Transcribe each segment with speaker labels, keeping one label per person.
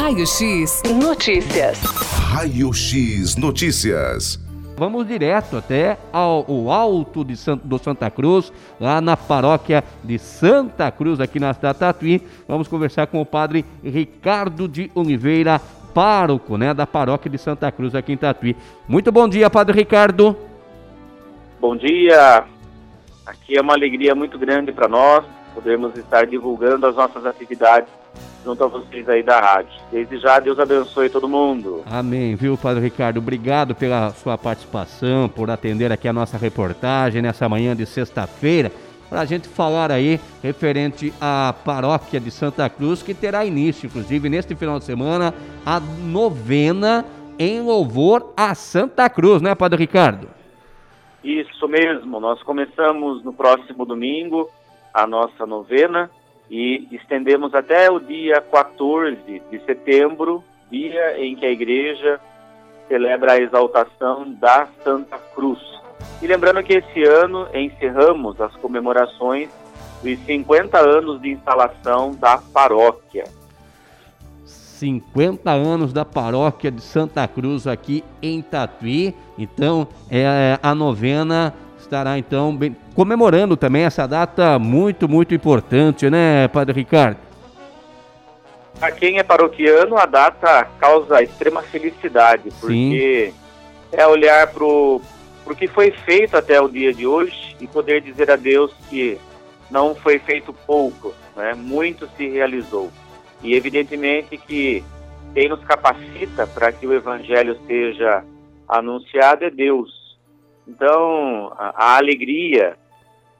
Speaker 1: Raio X Notícias.
Speaker 2: Raio X Notícias.
Speaker 3: Vamos direto até ao, ao alto de Santo, do Santa Cruz, lá na paróquia de Santa Cruz, aqui na cidade Tatuí. Vamos conversar com o padre Ricardo de Oliveira, pároco né, da paróquia de Santa Cruz, aqui em Tatuí. Muito bom dia, padre Ricardo.
Speaker 4: Bom dia. Aqui é uma alegria muito grande para nós podermos estar divulgando as nossas atividades junto a vocês aí da rádio. Desde já, Deus abençoe todo mundo.
Speaker 3: Amém, viu, Padre Ricardo? Obrigado pela sua participação, por atender aqui a nossa reportagem nessa manhã de sexta-feira, para a gente falar aí referente à paróquia de Santa Cruz, que terá início, inclusive, neste final de semana, a novena em louvor a Santa Cruz, né, Padre Ricardo?
Speaker 4: Isso mesmo, nós começamos no próximo domingo a nossa novena e estendemos até o dia 14 de setembro, dia em que a igreja celebra a exaltação da Santa Cruz. E lembrando que esse ano encerramos as comemorações dos 50 anos de instalação da paróquia.
Speaker 3: 50 anos da paróquia de Santa Cruz aqui em Tatuí. Então, é a novena estará então bem, comemorando também essa data muito, muito importante, né, Padre Ricardo?
Speaker 4: A quem é paroquiano, a data causa extrema felicidade, porque Sim. é olhar para o que foi feito até o dia de hoje e poder dizer a Deus que não foi feito pouco, né? muito se realizou. E evidentemente que quem nos capacita para que o evangelho seja anunciado é Deus. Então, a, a alegria,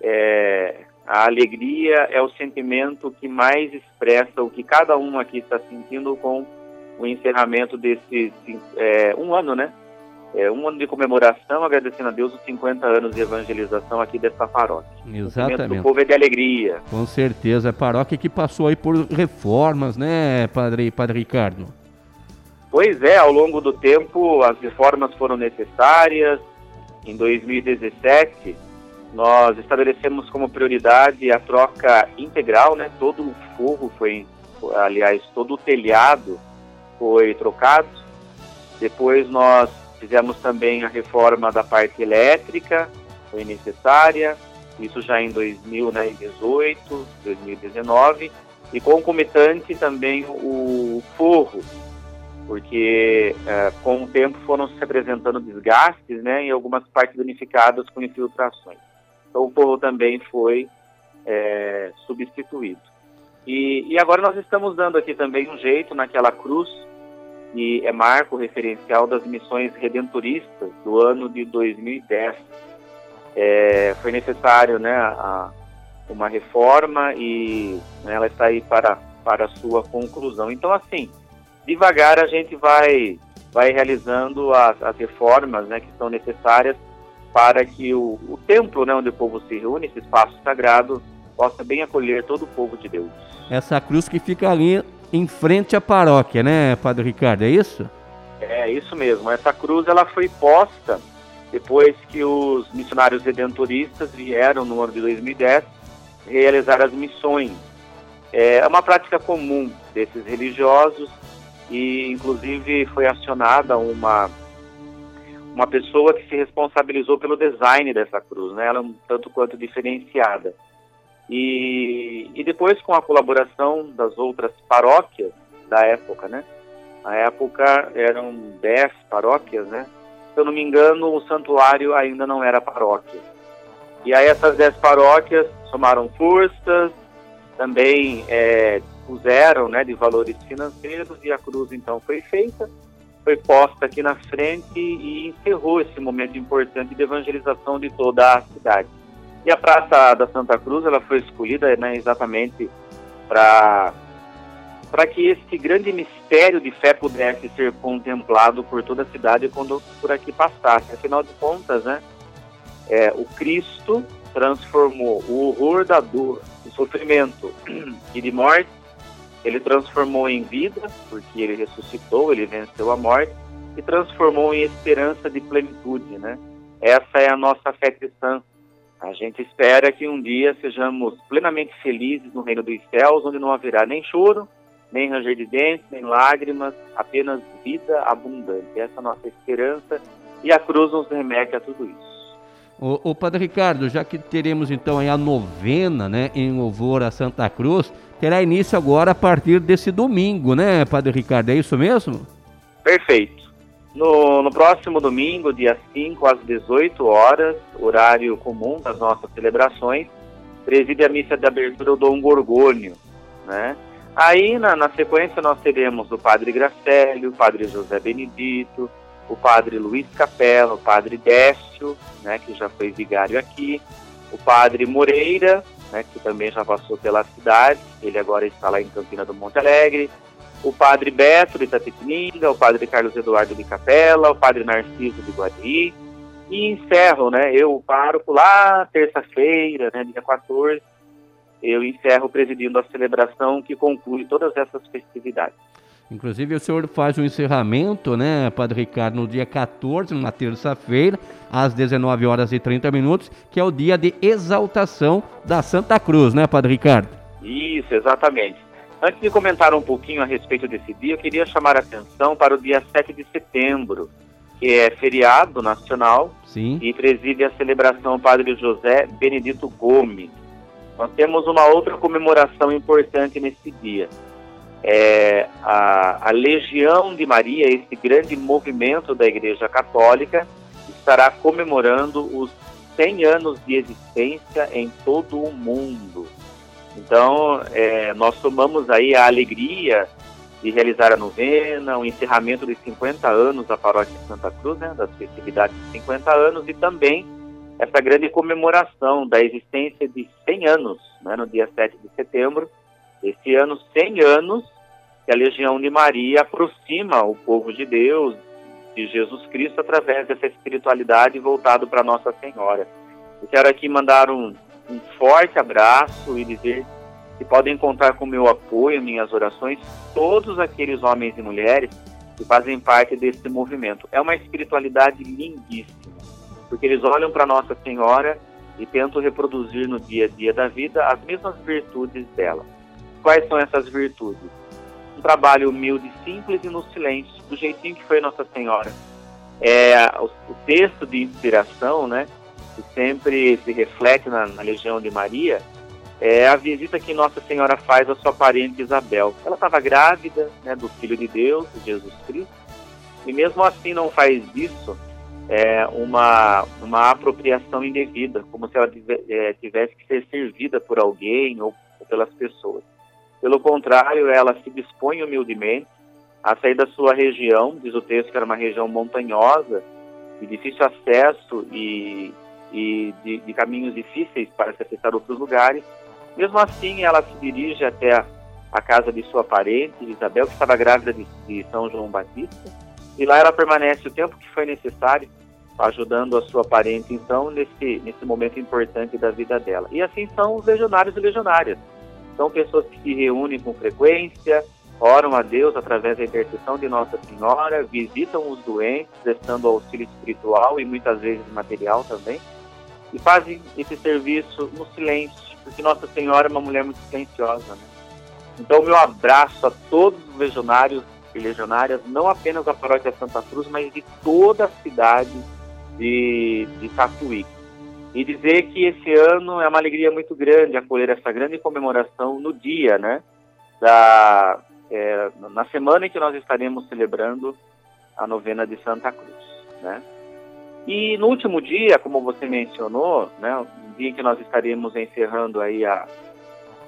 Speaker 4: é, a alegria é o sentimento que mais expressa o que cada um aqui está sentindo com o encerramento desse é, um ano, né? É, um ano de comemoração, agradecendo a Deus os 50 anos de evangelização aqui dessa paróquia.
Speaker 3: Exatamente.
Speaker 4: O povo é de alegria.
Speaker 3: Com certeza, a paróquia que passou aí por reformas, né, Padre, Padre Ricardo?
Speaker 4: Pois é, ao longo do tempo as reformas foram necessárias, em 2017, nós estabelecemos como prioridade a troca integral, né? Todo o forro foi, aliás, todo o telhado foi trocado. Depois nós fizemos também a reforma da parte elétrica, foi necessária, isso já em 2018, 2019, e concomitante também o forro, porque é, com o tempo foram se apresentando desgastes né, em algumas partes danificadas com infiltrações. Então o forro também foi é, substituído. E, e, agora nós estamos dando aqui também um jeito naquela cruz, que é marco referencial das missões redentoristas do ano de 2010. É, foi necessário né, a, uma reforma e né, ela está aí para, para a sua conclusão. Então, assim, devagar a gente vai, vai realizando as, as reformas né, que são necessárias para que o, o templo né, onde o povo se reúne, esse espaço sagrado, possa bem acolher todo o povo de Deus.
Speaker 3: Essa cruz que fica ali em frente à paróquia, né, Padre Ricardo, é isso?
Speaker 4: É, isso mesmo. Essa cruz ela foi posta depois que os missionários redentoristas vieram no ano de 2010 realizar as missões. É uma prática comum desses religiosos e inclusive foi acionada uma uma pessoa que se responsabilizou pelo design dessa cruz, né? Ela é um tanto quanto diferenciada. E, e depois com a colaboração das outras paróquias da época, né? Na época eram dez paróquias, né? Se eu não me engano, o santuário ainda não era paróquia. E aí essas dez paróquias somaram forças, também é, puseram né, de valores financeiros e a cruz então foi feita, foi posta aqui na frente e encerrou esse momento importante de evangelização de toda a cidade. E a Praça da Santa Cruz ela foi escolhida né, exatamente para para que esse grande mistério de fé pudesse ser contemplado por toda a cidade quando por aqui passasse. Afinal de contas, né, é, o Cristo transformou o horror da dor, do sofrimento e de morte ele transformou em vida, porque ele ressuscitou, ele venceu a morte, e transformou em esperança de plenitude, né? Essa é a nossa fé cristã. A gente espera que um dia sejamos plenamente felizes no reino dos céus, onde não haverá nem choro, nem ranger de dentes, nem lágrimas, apenas vida abundante. Essa é a nossa esperança e a cruz nos remete a tudo isso.
Speaker 3: O, o Padre Ricardo, já que teremos então a novena, né, em louvor a Santa Cruz, terá início agora a partir desse domingo, né, Padre Ricardo? É isso mesmo?
Speaker 4: Perfeito. No, no próximo domingo, dia 5 às 18 horas, horário comum das nossas celebrações, preside a missa de abertura o Dom Gorgônio, né? Aí, na, na sequência, nós teremos o Padre Gracélio, o Padre José Benedito, o Padre Luiz Capela, o Padre Décio, né, que já foi vigário aqui, o Padre Moreira, né, que também já passou pela cidade, ele agora está lá em Campina do Monte Alegre, o Padre Beto de Itapetininga, o Padre Carlos Eduardo de Capela, o Padre Narciso de Guari, e encerro, né, eu, o pároco, lá terça-feira, né, dia 14, eu encerro presidindo a celebração que conclui todas essas festividades.
Speaker 3: Inclusive, o senhor faz o encerramento, né, Padre Ricardo, no dia 14, numa terça-feira, às 19 horas e 30 minutos, que é o dia de exaltação da Santa Cruz, né, Padre Ricardo?
Speaker 4: Isso, exatamente. Antes de comentar um pouquinho a respeito desse dia, eu queria chamar a atenção para o dia 7 de setembro, que é feriado nacional
Speaker 3: Sim.
Speaker 4: e preside a celebração Padre José Benedito Gomes. Nós temos uma outra comemoração importante nesse dia. É a, a Legião de Maria, esse grande movimento da Igreja Católica, estará comemorando os 100 anos de existência em todo o mundo. Então, é, nós somamos aí a alegria de realizar a novena, o encerramento de 50 anos da Paróquia Santa Cruz, né, das festividades de 50 anos, e também essa grande comemoração da existência de 100 anos, né, no dia 7 de setembro. Esse ano, 100 anos, que a Legião de Maria aproxima o povo de Deus, de Jesus Cristo, através dessa espiritualidade voltado para Nossa Senhora. Eu quero aqui mandar um, um forte abraço e dizer que podem contar com meu apoio, minhas orações, todos aqueles homens e mulheres que fazem parte desse movimento. É uma espiritualidade lindíssima porque eles olham para Nossa Senhora e tentam reproduzir no dia a dia da vida as mesmas virtudes dela. Quais são essas virtudes? Um trabalho humilde, simples e no silêncio, do jeitinho que foi Nossa Senhora. É, o, o texto de inspiração, né, que sempre se reflete na, na Legião de Maria, é a visita que Nossa Senhora faz à sua parente Isabel. Ela estava grávida né, do Filho de Deus, Jesus Cristo, e mesmo assim não faz isso é, uma, uma apropriação indevida, como se ela é, tivesse que ser servida por alguém ou, ou pelas pessoas. Pelo contrário, ela se dispõe humildemente a sair da sua região, diz o texto que era uma região montanhosa, de difícil acesso e, e de, de, caminhos difíceis para se acessar outros lugares. Mesmo assim, ela se dirige até a, a casa de sua parente, Isabel, que estava grávida de, de São João Batista, e lá ela permanece o tempo que foi necessário, ajudando a sua parente, então, nesse, nesse momento importante da vida dela. E assim são os legionários e legionárias. São pessoas que se reúnem com frequência, oram a Deus através da intercessão de Nossa Senhora, visitam os doentes, prestando auxílio espiritual e muitas vezes material também, e fazem esse serviço no silêncio, porque Nossa Senhora é uma mulher muito silenciosa. Né? Então, meu abraço a todos os legionários e legionárias, não apenas da paróquia Santa Cruz, mas de toda a cidade de, de Tatuí. E dizer que esse ano é uma alegria muito grande acolher essa grande comemoração no dia, né? Da, é, na semana em que nós estaremos celebrando a novena de Santa Cruz, né? E no último dia, como você mencionou, né, o dia em que nós estaremos encerrando aí a,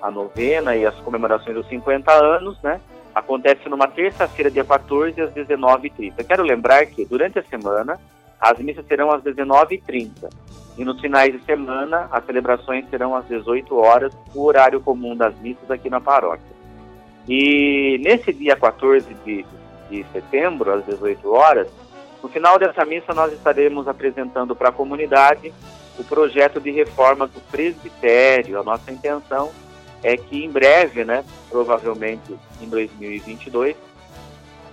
Speaker 4: a novena e as comemorações dos 50 anos, né? Acontece numa terça-feira, dia 14, às 19h30. Quero lembrar que, durante a semana, as missas serão às 19h30. E nos finais de semana, as celebrações serão às 18 horas, o horário comum das missas aqui na paróquia. E nesse dia 14 de, de setembro, às 18 horas, no final dessa missa, nós estaremos apresentando para a comunidade o projeto de reforma do presbitério. A nossa intenção é que em breve, né, provavelmente em 2022,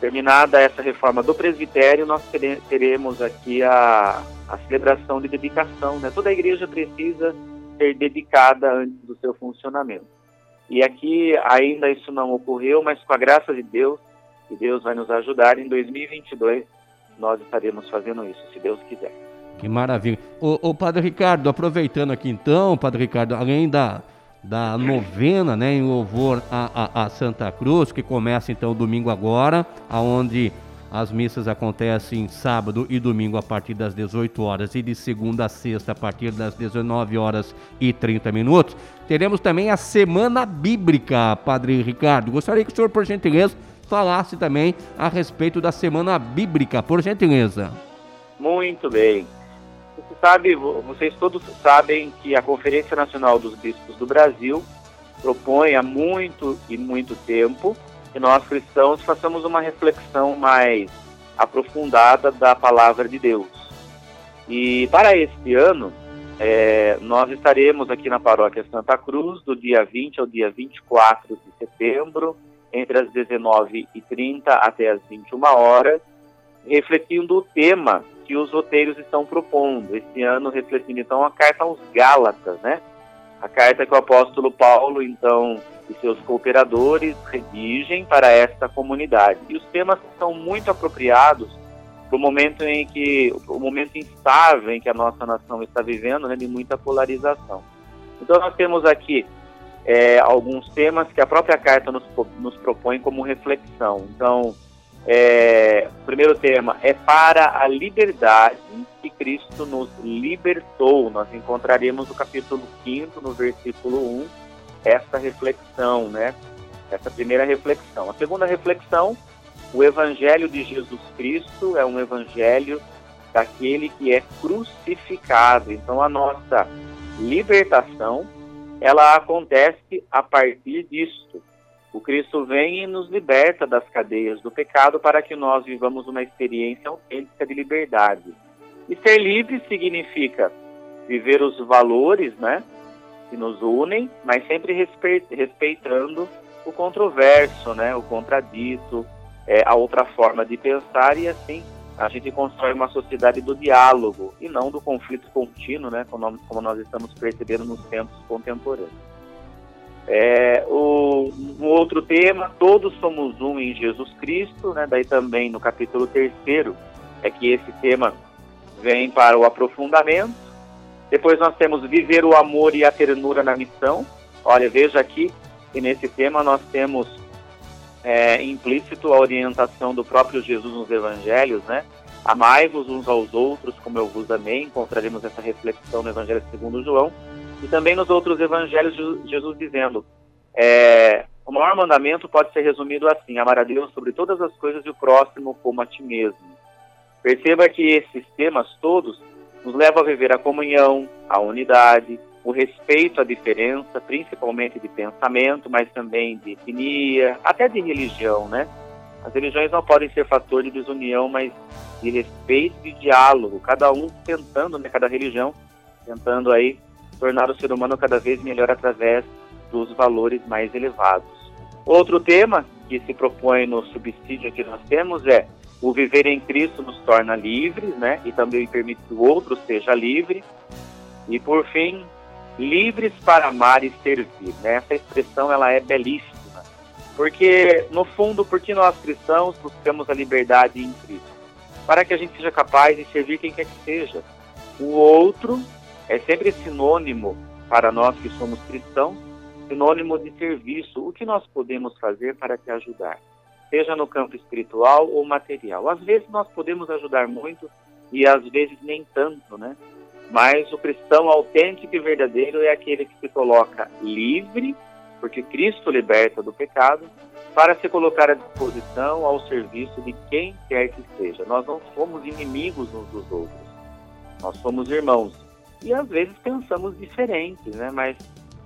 Speaker 4: terminada essa reforma do presbitério, nós teremos aqui a, a celebração de dedicação. Né? Toda a igreja precisa ser dedicada antes do seu funcionamento. E aqui ainda isso não ocorreu, mas com a graça de Deus, e Deus vai nos ajudar, em 2022 nós estaremos fazendo isso, se Deus quiser.
Speaker 3: Que maravilha. O, Padre Ricardo, aproveitando aqui então, Padre Ricardo, além da, da novena, né, em louvor a, a, a Santa Cruz, que começa então domingo agora, aonde as missas acontecem sábado e domingo a partir das 18 horas e de segunda a sexta a partir das 19 horas e 30 minutos. Teremos também a Semana Bíblica, Padre Ricardo. Gostaria que o senhor, por gentileza, falasse também a respeito da Semana Bíblica, por gentileza.
Speaker 4: Muito bem. Sabe, vocês todos sabem que a Conferência Nacional dos Bispos do Brasil propõe há muito e muito tempo que nós cristãos façamos uma reflexão mais aprofundada da palavra de Deus. E para este ano, é, nós estaremos aqui na paróquia Santa Cruz do dia 20 ao dia 24 de setembro, entre as 19h30 até as 21 horas, refletindo o tema que os roteiros estão propondo. Este ano, refletindo então a carta aos Gálatas, né? A carta que o apóstolo Paulo, então, e seus cooperadores redigem para esta comunidade. E os temas são muito apropriados para o momento em que o momento instável em que a nossa nação está vivendo, né, de muita polarização. Então nós temos aqui é, alguns temas que a própria carta nos, nos propõe como reflexão. Então, é, o primeiro tema é para a liberdade que Cristo nos libertou. Nós encontraremos no capítulo 5, no versículo 1, essa reflexão, né? Essa primeira reflexão. A segunda reflexão, o evangelho de Jesus Cristo é um evangelho daquele que é crucificado. Então a nossa libertação, ela acontece a partir disto. O Cristo vem e nos liberta das cadeias do pecado para que nós vivamos uma experiência autêntica de liberdade. E ser livre significa viver os valores, né, que nos unem, mas sempre respeitando o controverso, né, o contradito, é, a outra forma de pensar e assim a gente constrói uma sociedade do diálogo e não do conflito contínuo, né, como, nós estamos percebendo nos tempos contemporâneos. É, o, um outro tema, todos somos um em Jesus Cristo, né, daí também no capítulo terceiro é que esse tema vem para o aprofundamento, depois nós temos viver o amor e a ternura na missão. Olha, veja aqui que nesse tema nós temos é, implícito a orientação do próprio Jesus nos evangelhos, né? Amai-vos uns aos outros como eu vos amei. Encontraremos essa reflexão no Evangelho segundo João. E também nos outros evangelhos, Jesus dizendo, é, o maior mandamento pode ser resumido assim, amar a Deus sobre todas as coisas e o próximo como a ti mesmo. Perceba que esses temas todos nos leva a viver a comunhão, a unidade, o respeito à diferença, principalmente de pensamento, mas também de etnia, até de religião, né? As religiões não podem ser fator de desunião, mas de respeito e de diálogo, cada um tentando, né, cada religião, tentando aí tornar o ser humano cada vez melhor através dos valores mais elevados. Outro tema que se propõe no subsídio que nós temos é o viver em Cristo nos torna livres, né? E também permite que o outro seja livre. E por fim, livres para amar e servir. Né? Essa expressão ela é belíssima, porque no fundo, porque nós cristãos buscamos a liberdade em Cristo, para que a gente seja capaz de servir quem quer que seja. O outro é sempre sinônimo para nós que somos cristãos, sinônimo de serviço. O que nós podemos fazer para te ajudar? seja no campo espiritual ou material. Às vezes nós podemos ajudar muito e às vezes nem tanto, né? Mas o cristão autêntico e verdadeiro é aquele que se coloca livre, porque Cristo liberta do pecado, para se colocar à disposição ao serviço de quem quer que seja. Nós não somos inimigos uns dos outros. Nós somos irmãos. E às vezes pensamos diferentes, né? Mas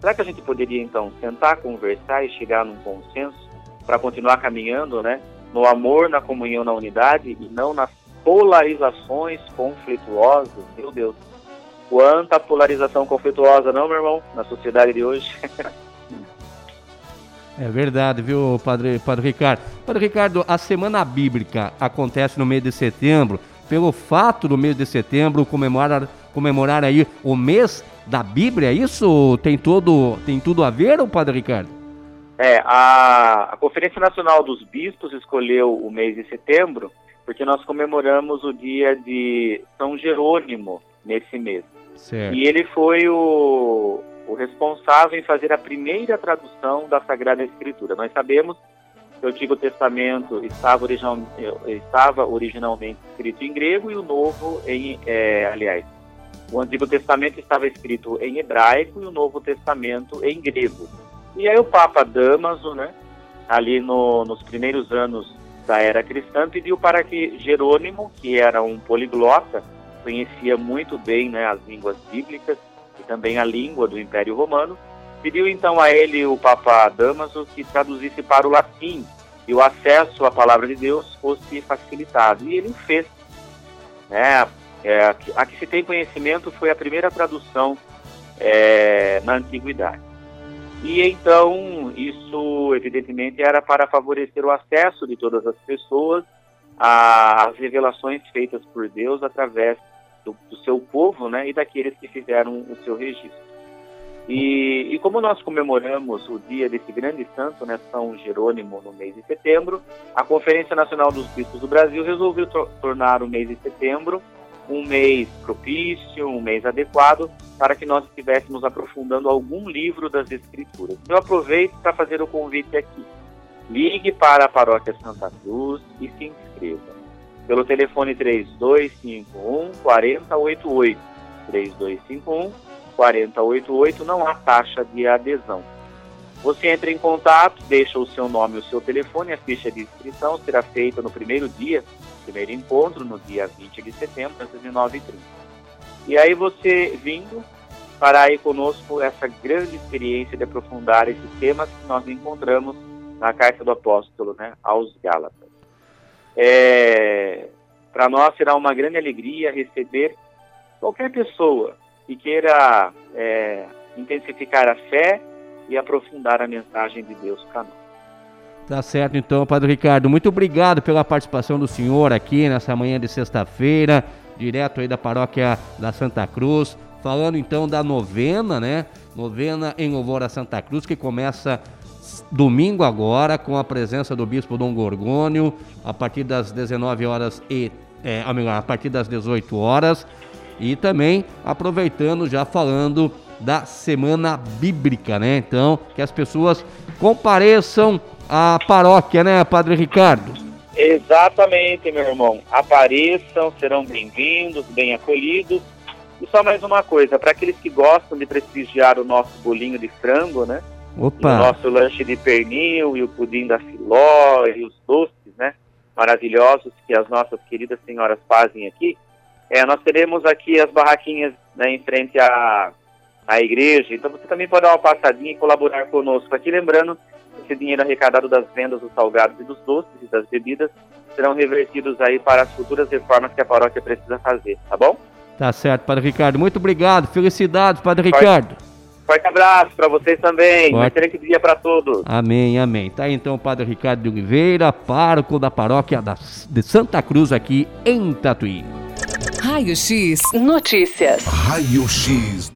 Speaker 4: será que a gente poderia então sentar, conversar e chegar num consenso para continuar caminhando, né? No amor, na comunhão, na unidade e não nas polarizações conflituosas. Meu Deus, quanta polarização conflituosa, não, meu irmão, na sociedade de hoje.
Speaker 3: É verdade, viu, Padre, Padre Ricardo? Padre Ricardo, a Semana Bíblica acontece no mês de setembro. Pelo fato do mês de setembro comemorar, comemorar aí o mês da Bíblia, isso tem, todo, tem tudo a ver, Padre Ricardo?
Speaker 4: É, a, a Conferência Nacional dos Bispos escolheu o mês de setembro porque nós comemoramos o dia de São Jerônimo nesse mês.
Speaker 3: Certo.
Speaker 4: E ele foi o, o responsável em fazer a primeira tradução da Sagrada Escritura. Nós sabemos que o Antigo Testamento estava, original, estava originalmente escrito em grego e o Novo em, é, aliás, o Antigo Testamento estava escrito em hebraico e o Novo Testamento em grego. E aí o Papa Damaso, né, ali no, nos primeiros anos da era cristã, pediu para que Jerônimo, que era um poliglota, conhecia muito bem né, as línguas bíblicas e também a língua do Império Romano, pediu então a ele, o Papa Damaso, que traduzisse para o latim e o acesso à palavra de Deus fosse facilitado. E ele fez. Né? É, a que se tem conhecimento foi a primeira tradução é, na antiguidade. E então, isso evidentemente era para favorecer o acesso de todas as pessoas às revelações feitas por Deus através do, do seu povo né, e daqueles que fizeram o seu registro. E, e, como nós comemoramos o dia desse grande santo, né, São Jerônimo, no mês de setembro, a Conferência Nacional dos Bispos do Brasil resolveu tornar o mês de setembro um mês propício, um mês adequado para que nós estivéssemos aprofundando algum livro das Escrituras. Eu aproveito para fazer o convite aqui. Ligue para a Paróquia Santa Cruz e se inscreva. Pelo telefone 3251 4088. 3251 4088 não há taxa de adesão. Você entra em contato, deixa o seu nome e o seu telefone, a ficha de inscrição será feita no primeiro dia primeiro encontro, no dia 20 de setembro, às 19h30. E aí você vindo para aí conosco essa grande experiência de aprofundar esses temas que nós encontramos na carta do apóstolo né, aos Gálatas. É, para nós será uma grande alegria receber qualquer pessoa que queira é, intensificar a fé e aprofundar a mensagem de Deus para nós.
Speaker 3: Tá certo então, Padre Ricardo. Muito obrigado pela participação do senhor aqui nessa manhã de sexta-feira, direto aí da paróquia da Santa Cruz, falando então da novena, né? Novena em louvor a Santa Cruz, que começa domingo agora com a presença do bispo Dom Gorgônio, a partir das 19 horas e é, a partir das 18 horas. E também aproveitando já falando da semana bíblica, né? Então, que as pessoas compareçam a paróquia, né, Padre Ricardo?
Speaker 4: Exatamente, meu irmão. Apareçam, serão bem-vindos, bem acolhidos. E só mais uma coisa, para aqueles que gostam de prestigiar o nosso bolinho de frango, né?
Speaker 3: Opa.
Speaker 4: o nosso lanche de pernil e o pudim da filó e os doces, né? Maravilhosos que as nossas queridas senhoras fazem aqui. É, nós teremos aqui as barraquinhas né, em frente à, à igreja. Então você também pode dar uma passadinha e colaborar conosco aqui. Lembrando esse dinheiro arrecadado das vendas dos salgados e dos doces e das bebidas serão revertidos aí para as futuras reformas que a paróquia precisa fazer, tá bom?
Speaker 3: Tá certo, Padre Ricardo. Muito obrigado. Felicidades, Padre Forte, Ricardo.
Speaker 4: Forte abraço para vocês também. Forte. Um excelente dia para todos.
Speaker 3: Amém, amém. Tá então o Padre Ricardo de Oliveira, pároco da paróquia da, de Santa Cruz aqui em Tatuí.
Speaker 1: Raio X Notícias.
Speaker 2: Raio X